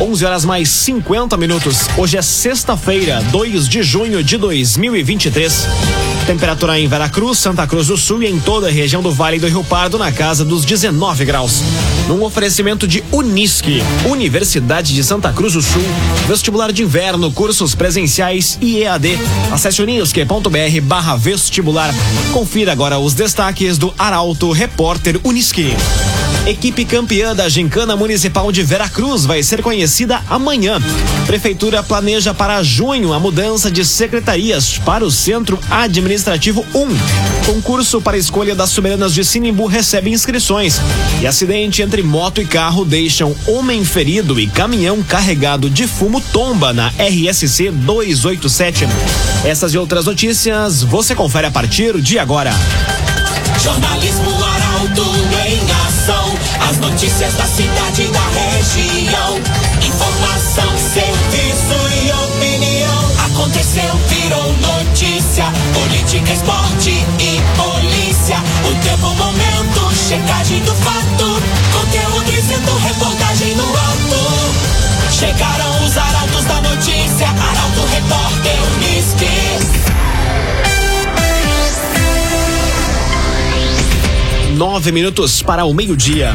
11 horas mais 50 minutos. Hoje é sexta-feira, 2 de junho de 2023. Temperatura em Veracruz, Santa Cruz do Sul e em toda a região do Vale do Rio Pardo na casa dos 19 graus. Num oferecimento de Unisque, Universidade de Santa Cruz do Sul, vestibular de inverno, cursos presenciais e EAD. Acesse unisque.br barra vestibular. Confira agora os destaques do Arauto Repórter Unisque. Equipe campeã da Gincana Municipal de Veracruz vai ser conhecida amanhã. Prefeitura planeja para junho a mudança de secretarias para o Centro Administrativo 1. Concurso para escolha das soberanas de Sinimbu recebe inscrições. E acidente entre moto e carro deixam homem ferido e caminhão carregado de fumo tomba na RSC 287. Essas e outras notícias você confere a partir de agora. Jornalismo Arauto em ação. As notícias da cidade e da região. Informação, serviço e opinião. Aconteceu, virou notícia. Política, esporte e polícia. O tempo, momento, checagem do fato. Conteúdo dizendo, reportagem no alto. Chegaram os arautos da notícia. Arauto, repórter, Unisque. Nove minutos para o meio-dia.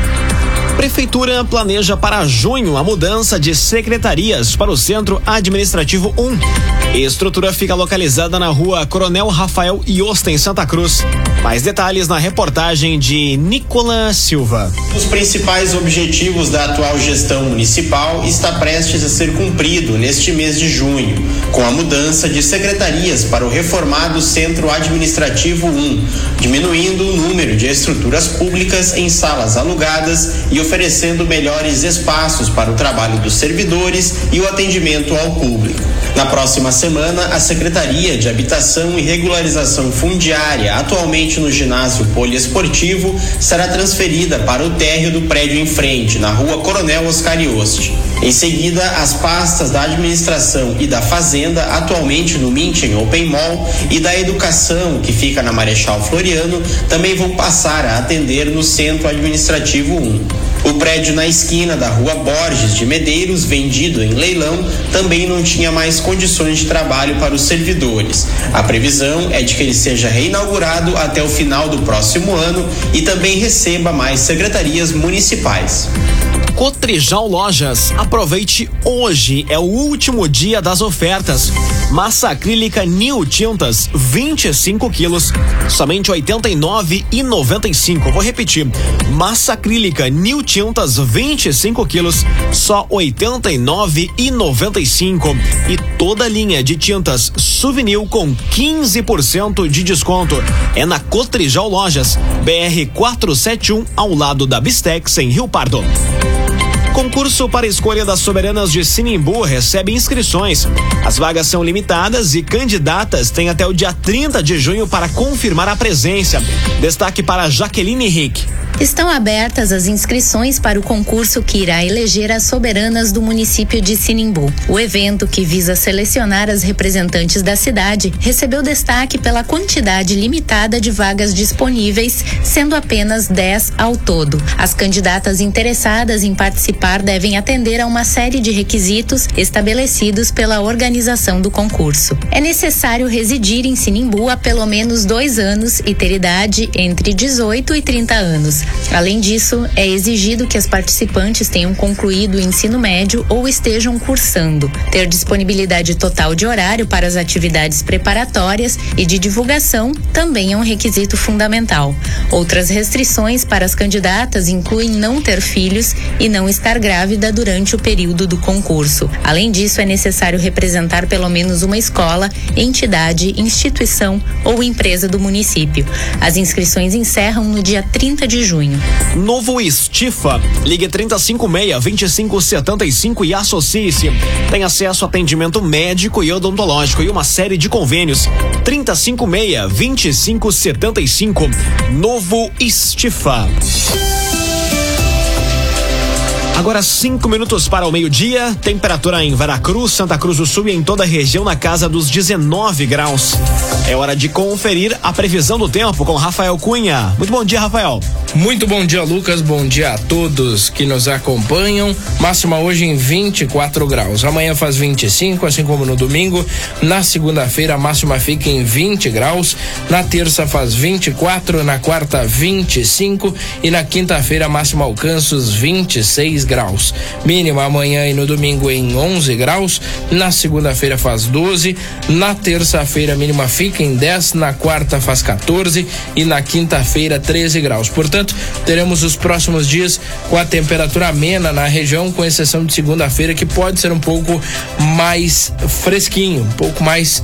Prefeitura planeja para junho a mudança de secretarias para o Centro Administrativo 1. Estrutura fica localizada na rua Coronel Rafael Iosta, em Santa Cruz. Mais detalhes na reportagem de Nicola Silva. Os principais objetivos da atual gestão municipal está prestes a ser cumprido neste mês de junho, com a mudança de secretarias para o reformado Centro Administrativo 1, diminuindo o número de estruturas públicas em salas alugadas e oferecendo melhores espaços para o trabalho dos servidores e o atendimento ao público. Na próxima semana, a Secretaria de Habitação e Regularização Fundiária, atualmente no ginásio poliesportivo, será transferida para o térreo do prédio em frente, na rua Coronel Oscar Ioste. Em seguida, as pastas da administração e da fazenda, atualmente no Minchen Open Mall, e da educação, que fica na Marechal Floriano, também vão passar a atender no Centro Administrativo 1. O prédio na esquina da rua Borges de Medeiros, vendido em leilão, também não tinha mais condições de trabalho para os servidores. A previsão é de que ele seja reinaugurado até o final do próximo ano e também receba mais secretarias municipais. Cotrijal Lojas. Aproveite hoje, é o último dia das ofertas. Massa acrílica New Tintas, 25 quilos, somente 89,95. Vou repetir. Massa acrílica New Tintas, 25 quilos, só 89,95. E toda linha de tintas Souvenir com 15% de desconto. É na Cotrijal Lojas, BR 471, ao lado da Bistex, em Rio Pardo. Concurso para escolha das soberanas de Sinimbu recebe inscrições. As vagas são limitadas e candidatas têm até o dia 30 de junho para confirmar a presença. Destaque para Jaqueline Henrique. Estão abertas as inscrições para o concurso que irá eleger as soberanas do município de Sinimbu. O evento, que visa selecionar as representantes da cidade, recebeu destaque pela quantidade limitada de vagas disponíveis, sendo apenas 10 ao todo. As candidatas interessadas em participar devem atender a uma série de requisitos estabelecidos pela organização do concurso. É necessário residir em Sinimbu há pelo menos dois anos e ter idade entre 18 e 30 anos. Além disso, é exigido que as participantes tenham concluído o ensino médio ou estejam cursando. Ter disponibilidade total de horário para as atividades preparatórias e de divulgação também é um requisito fundamental. Outras restrições para as candidatas incluem não ter filhos e não estar grávida durante o período do concurso. Além disso, é necessário representar pelo menos uma escola, entidade, instituição ou empresa do município. As inscrições encerram no dia 30 de junho. Novo Estifa. Ligue 3056-2575 e associe-se. Tem acesso a atendimento médico e odontológico e uma série de convênios. 3056-2575. Novo Estifa. Agora cinco minutos para o meio-dia, temperatura em Veracruz, Santa Cruz do Sul e em toda a região na casa dos 19 graus. É hora de conferir a previsão do tempo com Rafael Cunha. Muito bom dia, Rafael. Muito bom dia, Lucas. Bom dia a todos que nos acompanham. Máxima hoje em 24 graus. Amanhã faz 25, assim como no domingo. Na segunda-feira, a máxima fica em 20 graus. Na terça faz 24, na quarta 25 e na quinta-feira a máxima alcança os 26 graus. Mínima amanhã e no domingo em 11 graus. Na segunda-feira faz 12. Na terça-feira, mínima fica em 10. Na quarta faz 14. E na quinta-feira, 13 graus. Portanto, teremos os próximos dias com a temperatura amena na região, com exceção de segunda-feira, que pode ser um pouco mais fresquinho, um pouco mais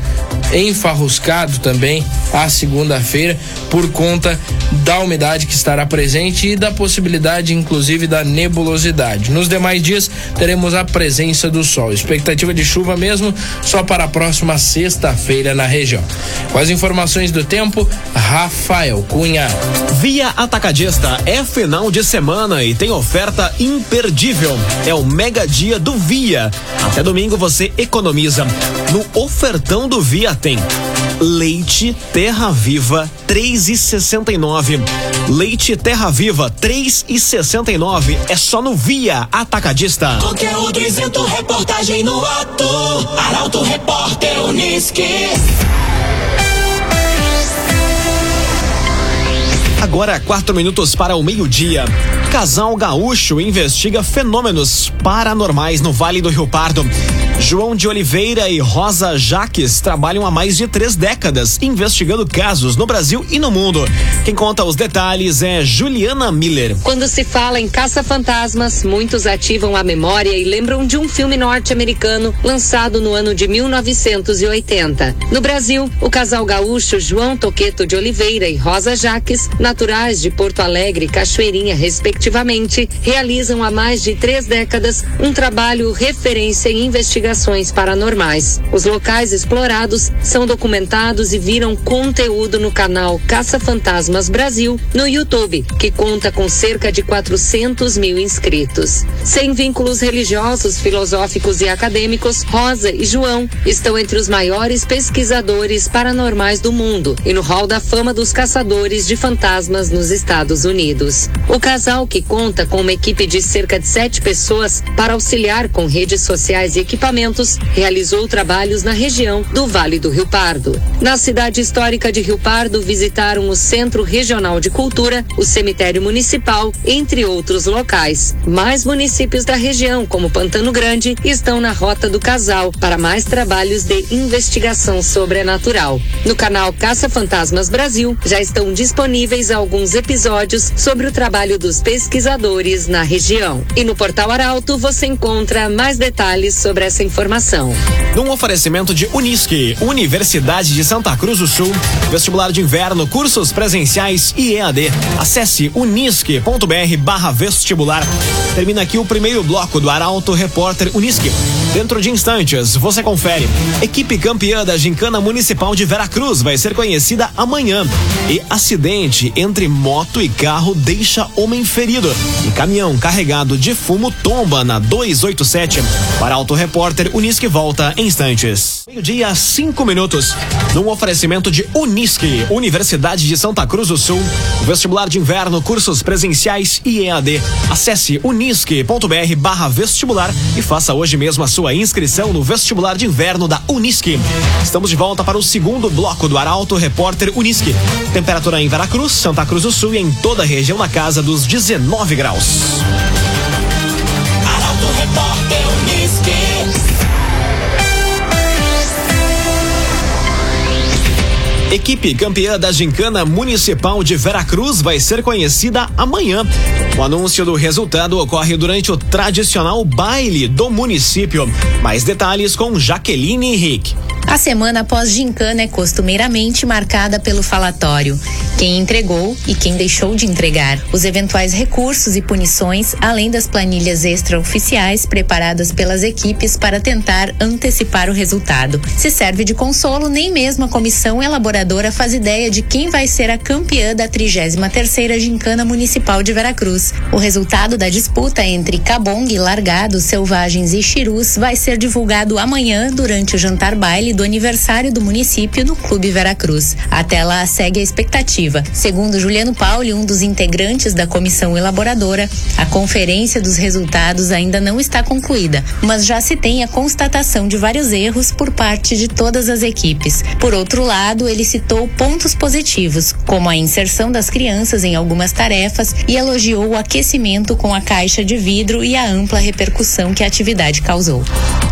enfarruscado também a segunda-feira, por conta da umidade que estará presente e da possibilidade, inclusive, da nebulosidade. Nos demais dias, teremos a presença do sol. Expectativa de chuva mesmo só para a próxima sexta-feira na região. Com as informações do tempo, Rafael Cunha. Via Atacadista é final de semana e tem oferta imperdível. É o mega dia do Via. Até domingo você economiza. No ofertão do Via tem leite Terra Viva 3,69. Leite Terra Viva 3,69 é só no Via Atacadista. Conteúdo isento, reportagem no ato. Arauto Repórter Uniski. Agora, quatro minutos para o meio-dia. Casal gaúcho investiga fenômenos paranormais no Vale do Rio Pardo. João de Oliveira e Rosa Jaques trabalham há mais de três décadas investigando casos no Brasil e no mundo. Quem conta os detalhes é Juliana Miller. Quando se fala em caça-fantasmas, muitos ativam a memória e lembram de um filme norte-americano lançado no ano de 1980. No Brasil, o casal gaúcho João Toqueto de Oliveira e Rosa Jaques, naturais de Porto Alegre e Cachoeirinha, respectivamente, realizam há mais de três décadas um trabalho referência em investigações paranormais. Os locais explorados são documentados e viram conteúdo no canal Caça Fantasmas Brasil no YouTube, que conta com cerca de 400 mil inscritos. Sem vínculos religiosos, filosóficos e acadêmicos, Rosa e João estão entre os maiores pesquisadores paranormais do mundo e no Hall da Fama dos Caçadores de Fantasmas nos Estados Unidos. O casal, que conta com uma equipe de cerca de sete pessoas para auxiliar com redes sociais e equipamentos, realizou trabalhos na região do Vale do Rio Pardo. Na cidade histórica de Rio Pardo, visitaram o Centro Regional de Cultura, o Cemitério Municipal, entre outros locais. Mais municípios da região, como Pantano Grande, estão na Rota do Casal para mais trabalhos de investigação sobrenatural. No canal Caça Fantasmas Brasil, já estão disponíveis alguns episódios sobre o trabalho dos pesquisadores na região. E no Portal Arauto você encontra mais detalhes sobre essa informação. Num oferecimento de Unisque, Universidade de Santa Cruz do Sul, vestibular de inverno, cursos presenciais e EAD. Acesse unisque.br vestibular. Termina aqui o primeiro bloco do Arauto Repórter Unisque. Dentro de instantes, você confere. Equipe campeã da Gincana Municipal de Veracruz vai ser conhecida amanhã. E acidente entre moto e carro deixa homem ferido. E caminhão carregado de fumo tomba na 287. Para Auto Repórter Unisque volta em instantes. Meio-dia, cinco minutos. Num oferecimento de Unisque, Universidade de Santa Cruz do Sul. Vestibular de inverno, cursos presenciais e EAD. Acesse unisque.br barra vestibular e faça hoje mesmo a sua inscrição no vestibular de inverno da Unisque. Estamos de volta para o segundo bloco do Arauto Repórter Unisque. Temperatura em Veracruz, Santa Cruz do Sul e em toda a região na casa dos 19 graus. Arauto Repórter. Equipe campeã da Gincana Municipal de Veracruz vai ser conhecida amanhã. O anúncio do resultado ocorre durante o tradicional baile do município. Mais detalhes com Jaqueline Henrique. A semana após gincana é costumeiramente marcada pelo falatório. Quem entregou e quem deixou de entregar. Os eventuais recursos e punições, além das planilhas extraoficiais preparadas pelas equipes para tentar antecipar o resultado. Se serve de consolo, nem mesmo a comissão elaboradora faz ideia de quem vai ser a campeã da 33 terceira Gincana Municipal de Veracruz. O resultado da disputa entre Cabong, Largados, Selvagens e Chirus vai ser divulgado amanhã durante o jantar baile do aniversário do município no Clube Veracruz. Até lá segue a expectativa. Segundo Juliano Pauli, um dos integrantes da comissão elaboradora, a conferência dos resultados ainda não está concluída, mas já se tem a constatação de vários erros por parte de todas as equipes. Por outro lado, ele citou pontos positivos, como a inserção das crianças em algumas tarefas e elogiou o aquecimento com a caixa de vidro e a ampla repercussão que a atividade causou.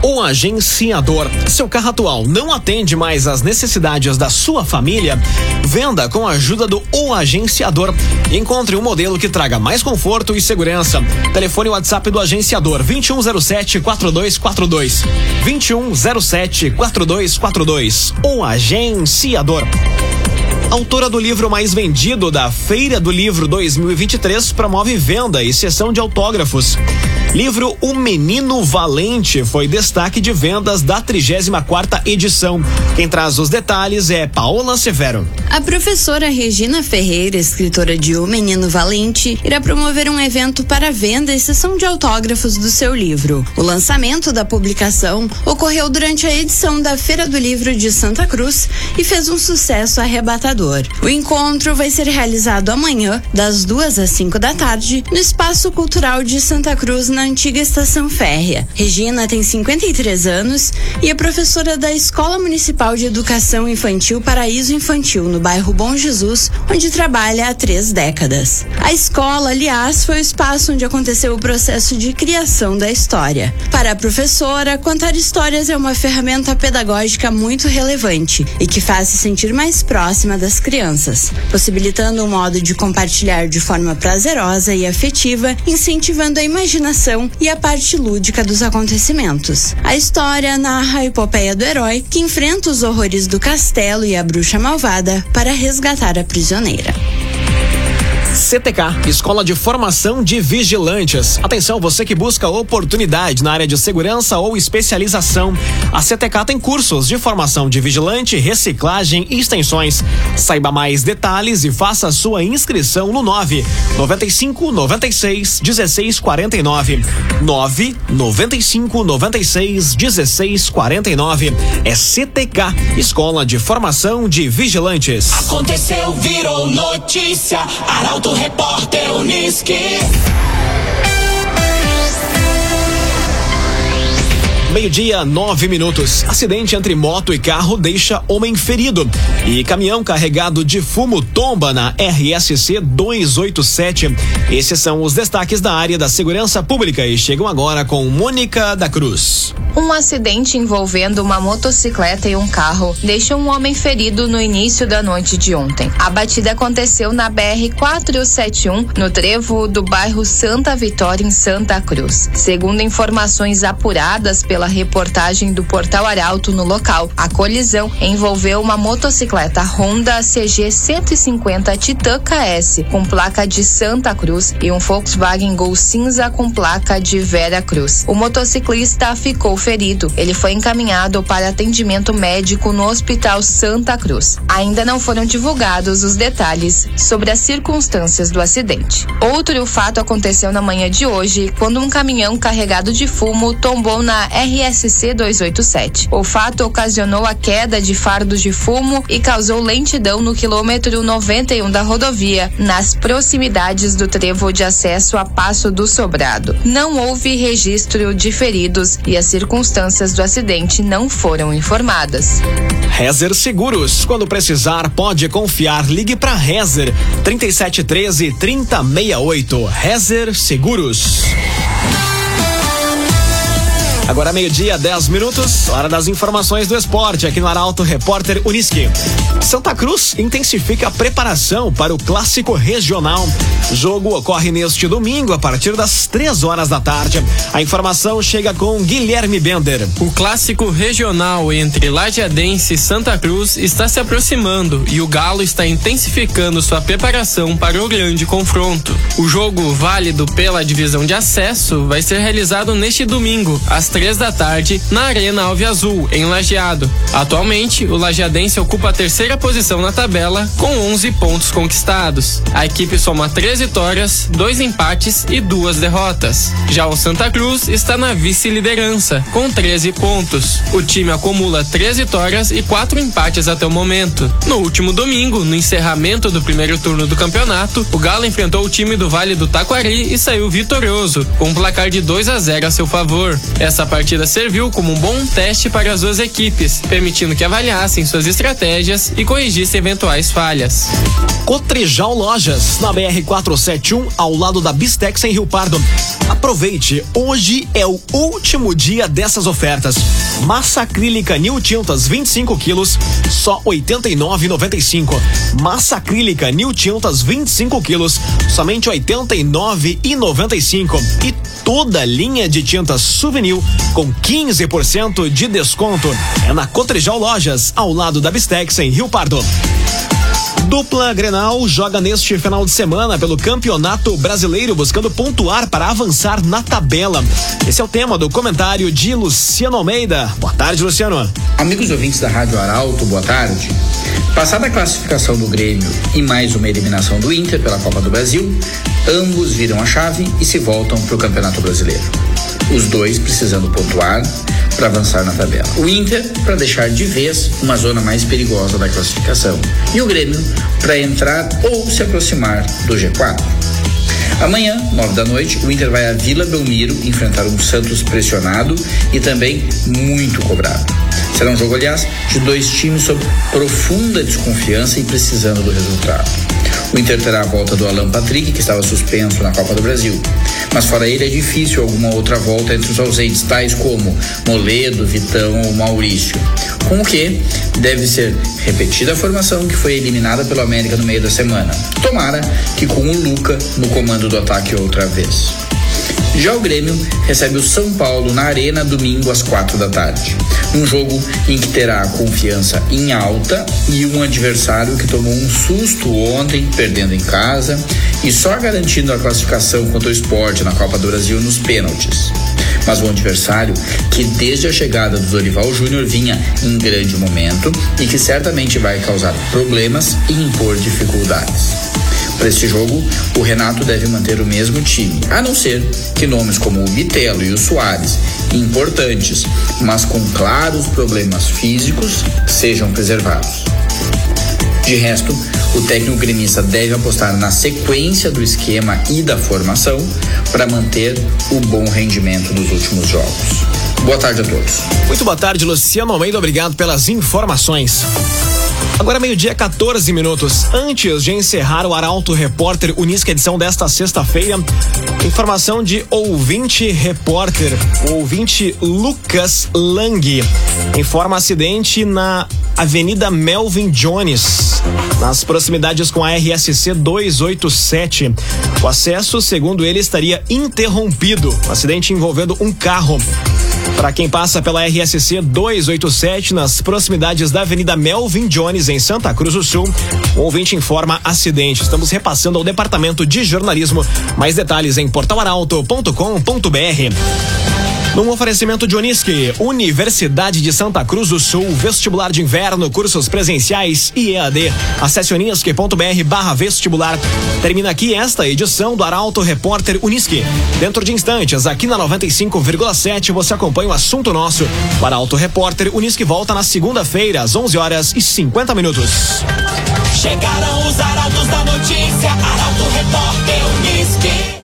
O agenciador. Seu carro atual não atende mais às necessidades da sua família? Venda com a ajuda do O Agenciador. Encontre um modelo que traga mais conforto e segurança. Telefone WhatsApp do agenciador 2107 4242. 2107 4242. O Agenciador autora do livro mais vendido da Feira do Livro 2023, promove venda e sessão de autógrafos. Livro O Menino Valente foi destaque de vendas da 34 edição. Quem traz os detalhes é Paola Severo. A professora Regina Ferreira, escritora de O Menino Valente, irá promover um evento para venda e sessão de autógrafos do seu livro. O lançamento da publicação ocorreu durante a edição da Feira do Livro de Santa Cruz e fez um sucesso arrebatador. O encontro vai ser realizado amanhã, das duas às cinco da tarde, no Espaço Cultural de Santa Cruz, na antiga estação férrea. Regina tem 53 anos e é professora da Escola Municipal de Educação Infantil Paraíso Infantil, no bairro Bom Jesus, onde trabalha há três décadas. A escola, aliás, foi o espaço onde aconteceu o processo de criação da história. Para a professora, contar histórias é uma ferramenta pedagógica muito relevante e que faz se sentir mais próxima das crianças, possibilitando um modo de compartilhar de forma prazerosa e afetiva, incentivando a imaginação e a parte lúdica dos acontecimentos. A história narra a epopeia do herói que enfrenta os horrores do castelo e a bruxa malvada para resgatar a prisioneira. CTK, Escola de Formação de Vigilantes. Atenção, você que busca oportunidade na área de segurança ou especialização. A CTK tem cursos de formação de vigilante, reciclagem e extensões. Saiba mais detalhes e faça sua inscrição no 9 95 96 16 49. 9 95 96 16 49. É CTK, Escola de Formação de Vigilantes. Aconteceu, virou notícia. Arauto Repórter Uniski. Meio-dia, nove minutos. Acidente entre moto e carro deixa homem ferido. E caminhão carregado de fumo tomba na RSC 287. Esses são os destaques da área da segurança pública e chegam agora com Mônica da Cruz. Um acidente envolvendo uma motocicleta e um carro deixa um homem ferido no início da noite de ontem. A batida aconteceu na BR 471, no trevo do bairro Santa Vitória, em Santa Cruz. Segundo informações apuradas pela reportagem do Portal Arauto no local, a colisão envolveu uma motocicleta Honda CG 150 Titan KS com placa de Santa Cruz e um Volkswagen Gol cinza com placa de Vera Cruz. O motociclista ficou ferido. Ele foi encaminhado para atendimento médico no Hospital Santa Cruz. Ainda não foram divulgados os detalhes sobre as circunstâncias do acidente. Outro fato aconteceu na manhã de hoje, quando um caminhão carregado de fumo tombou na RSC 287. O fato ocasionou a queda de fardos de fumo e causou lentidão no quilômetro 91 da rodovia, nas proximidades do trevo de acesso a Passo do Sobrado. Não houve registro de feridos e as circunstâncias do acidente não foram informadas. Rezer Seguros. Quando precisar, pode confiar. Ligue para Rezer 3713 3068. Rezer Seguros. Agora meio-dia, 10 minutos, hora das informações do esporte aqui no Arauto Repórter Uniski. Santa Cruz intensifica a preparação para o clássico regional. O jogo ocorre neste domingo a partir das 3 horas da tarde. A informação chega com Guilherme Bender. O clássico regional entre Lajeadense e Santa Cruz está se aproximando e o Galo está intensificando sua preparação para o grande confronto. O jogo válido pela divisão de acesso vai ser realizado neste domingo, às três da tarde, na Arena Alve Azul, em Lajeado. Atualmente, o Lajeadense ocupa a terceira posição na tabela, com 11 pontos conquistados. A equipe soma três vitórias, dois empates e duas derrotas. Já o Santa Cruz está na vice-liderança, com 13 pontos. O time acumula três vitórias e quatro empates até o momento. No último domingo, no encerramento do primeiro turno do campeonato, o Galo enfrentou o time do Vale do Taquari e saiu vitorioso, com um placar de 2 a 0 a seu favor. Essa partida serviu como um bom teste para as duas equipes, permitindo que avaliassem suas estratégias e corrigissem eventuais falhas. Cotrijal Lojas, na BR 471, ao lado da Bistex em Rio Pardo. Aproveite, hoje é o último dia dessas ofertas. Massa acrílica New Tintas 25 quilos, só 89,95. Massa acrílica New Tintas 25 quilos, somente 89,95. E toda linha de tintas Souvenir com 15% de desconto. É na Cotrijal Lojas, ao lado da Bistex em Rio Pardo. Dupla Grenal joga neste final de semana pelo Campeonato Brasileiro, buscando pontuar para avançar na tabela. Esse é o tema do comentário de Luciano Almeida. Boa tarde, Luciano. Amigos ouvintes da Rádio Arauto, boa tarde. Passada a classificação do Grêmio e mais uma eliminação do Inter pela Copa do Brasil, ambos viram a chave e se voltam para o Campeonato Brasileiro. Os dois precisando pontuar para avançar na tabela. O Inter para deixar de vez uma zona mais perigosa da classificação e o Grêmio para entrar ou se aproximar do G4. Amanhã, nove da noite, o Inter vai à Vila Belmiro enfrentar um Santos pressionado e também muito cobrado. Será um jogo, aliás, de dois times sob profunda desconfiança e precisando do resultado. O Inter terá a volta do Alan Patrick, que estava suspenso na Copa do Brasil. Mas fora ele é difícil alguma outra volta entre os ausentes, tais como Moledo, Vitão ou Maurício. Com o que deve ser repetida a formação que foi eliminada pelo América no meio da semana. Tomara que com o Luca no comando do ataque outra vez. Já o Grêmio recebe o São Paulo na Arena domingo às quatro da tarde. Um jogo em que terá a confiança em alta e um adversário que tomou um susto ontem, perdendo em casa e só garantindo a classificação contra o esporte na Copa do Brasil nos pênaltis. Mas um adversário que desde a chegada do Dorival Júnior vinha em grande momento e que certamente vai causar problemas e impor dificuldades. Para este jogo, o Renato deve manter o mesmo time, a não ser que nomes como o Bitelo e o Soares, importantes, mas com claros problemas físicos, sejam preservados. De resto, o técnico gremista deve apostar na sequência do esquema e da formação para manter o bom rendimento dos últimos jogos. Boa tarde a todos. Muito boa tarde, Luciano Almeida. Obrigado pelas informações. Agora meio-dia, 14 minutos. Antes de encerrar o Arauto Repórter Unisca edição desta sexta-feira, informação de ouvinte repórter, o ouvinte Lucas Lang. Informa acidente na Avenida Melvin Jones, nas proximidades com a RSC 287. O acesso, segundo ele, estaria interrompido. Acidente envolvendo um carro. Para quem passa pela RSC 287 nas proximidades da Avenida Melvin Jones em Santa Cruz do Sul, o ouvinte informa acidente. Estamos repassando ao departamento de jornalismo. Mais detalhes em portalaralto.com.br. Num oferecimento de Unisque, Universidade de Santa Cruz do Sul, vestibular de inverno, cursos presenciais e EAD. Acesse unisque.br barra vestibular. Termina aqui esta edição do Arauto Repórter Unisque. Dentro de instantes, aqui na 95,7, você acompanha o assunto nosso. O Arauto Repórter Unisque volta na segunda-feira, às 11 horas e 50 minutos. Chegaram os arautos da notícia, Arauto Repórter Unisque.